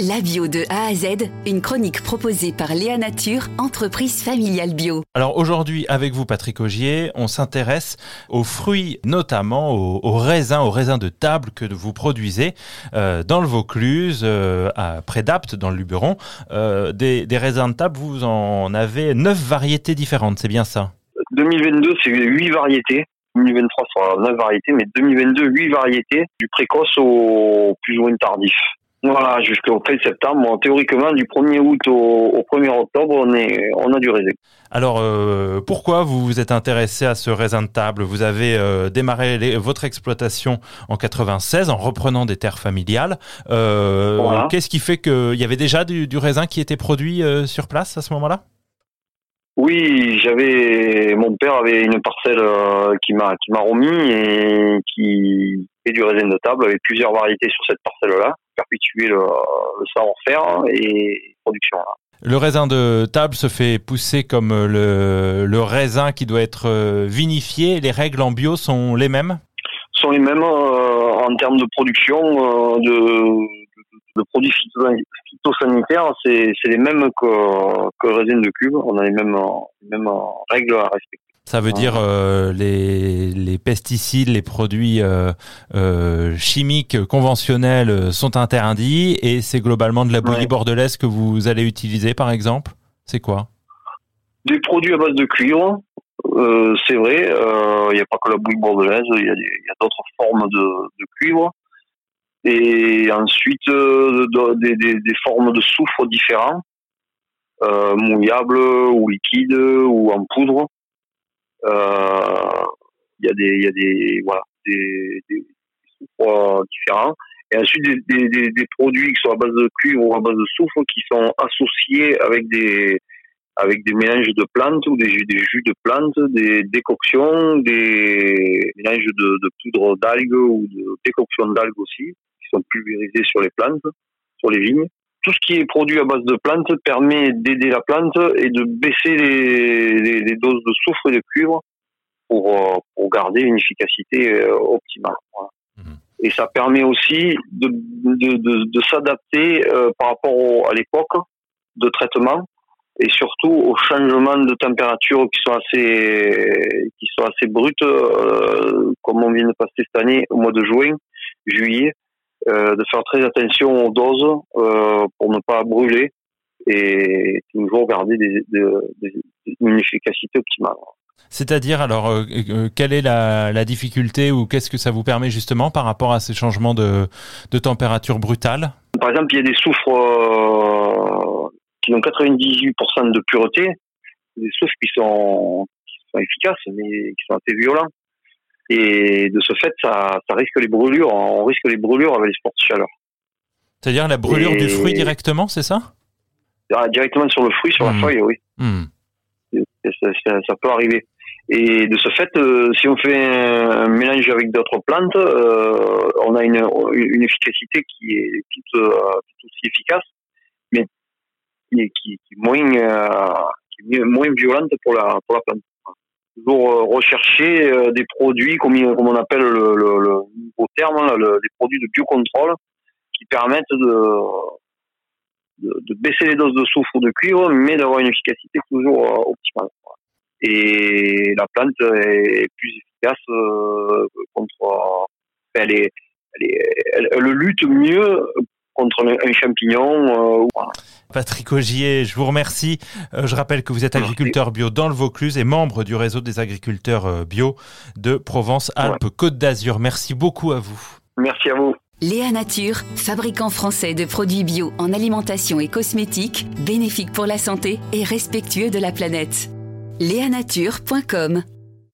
La bio de A à Z, une chronique proposée par Léa Nature, entreprise familiale bio. Alors aujourd'hui, avec vous, Patrick Augier, on s'intéresse aux fruits, notamment aux, raisins, aux raisins de table que vous produisez euh, dans le Vaucluse, euh, à près d'Apt, dans le Luberon. Euh, des, raisins de table, vous en avez neuf variétés différentes, c'est bien ça? 2022, c'est huit variétés. 2023 sera neuf variétés, mais 2022, huit variétés, du précoce au plus ou moins tardif. Voilà, jusqu'au 13 septembre. théoriquement, du 1er août au, 1er octobre, on, est, on a du raisin. Alors, euh, pourquoi vous vous êtes intéressé à ce raisin de table? Vous avez euh, démarré votre exploitation en 96 en reprenant des terres familiales. Euh, Qu'est-ce qui fait qu'il y avait déjà du, du, raisin qui était produit sur place à ce moment-là? Oui, j'avais mon père avait une parcelle qui m'a qui m'a remis et qui fait du raisin de table avec plusieurs variétés sur cette parcelle-là, perpétuer le, le savoir-faire et production. Là. Le raisin de table se fait pousser comme le, le raisin qui doit être euh, vinifié. Les règles en bio sont les mêmes? Sont les mêmes euh, en termes de production, de le produit phytosanitaire, c'est les mêmes que, que le raisin de cube. On a les mêmes, les mêmes règles à respecter. Ça veut dire euh, les, les, pesticides, les produits euh, euh, chimiques conventionnels sont interdits et c'est globalement de la bouillie bordelaise que vous allez utiliser par exemple? C'est quoi? Des produits à base de cuivre, c'est vrai. Il n'y a pas que la bouillie bordelaise, il y a, d'autres formes de, de cuivre et ensuite euh, des, des, des, formes de soufre différents, euh, mouillables ou liquides ou en poudre. Euh, il y a des, il y a des, voilà, des, des soufres différents. Et ensuite des, des, produits qui sont à base de cuivre ou à base de soufre qui sont associés avec des, avec des mélanges de plantes ou des des jus de plantes, des décoctions, des mélanges de, de poudre d'algues ou de décoctions d'algues aussi sont pulvérisés sur les plantes, sur les vignes. Tout ce qui est produit à base de plantes permet d'aider la plante et de baisser les, doses de soufre et de cuivre pour, euh, pour garder une efficacité euh, optimale. Mhm. Et ça permet aussi de, de, de, s'adapter euh, par rapport à l'époque de traitement et surtout aux changements de température qui sont assez qui sont assez brutes comme on vient de passer cette année au mois de juin juillet euh, de faire très attention aux doses euh, pour ne pas brûler et toujours garder des, des, une efficacité optimale. C'est-à-dire, alors, euh, quelle est la, la difficulté ou qu'est-ce que ça vous permet justement par rapport à ces changements de, de température brutale? Par exemple, il y a des soufres qui ont 98% de pureté, des soufres qui sont, qui sont efficaces mais qui sont assez violents. Et de ce fait, ça, ça risque les brûlures. On risque les brûlures avec les sports de chaleur. C'est-à-dire la brûlure du fruit directement, c'est ça? Ah, Directement sur le fruit, sur la hmm. feuille, oui. Hmm. Ça, peut arriver. Et de ce fait, euh, si on fait un mélange avec d'autres plantes, euh, on a une, une, efficacité qui est tout, euh, aussi efficace, mais qui est, qui, qui est moins, qui est moins violente pour la, pour la plante euh, rechercher euh, des produits, comme, on appelle le, le, terme, le, des produits de biocontrôle qui permettent de, baisser les doses de soufre ou de cuivre, mais d'avoir une efficacité toujours euh, optimale. Et la plante est plus efficace contre. Elle, est, elle, est, elle, lutte mieux contre un champignon. Euh, Patrick Augier, je vous remercie. Euh, je rappelle que vous êtes agriculteur bio dans le Vaucluse et membre du réseau des agriculteurs euh, bio de Provence-Alpes-Côte d'Azur. Merci beaucoup à vous. Merci à vous. Léa Nature, fabricant français de produits bio en alimentation et cosmétiques, bénéfique pour la santé et respectueux de la planète. Léanature.com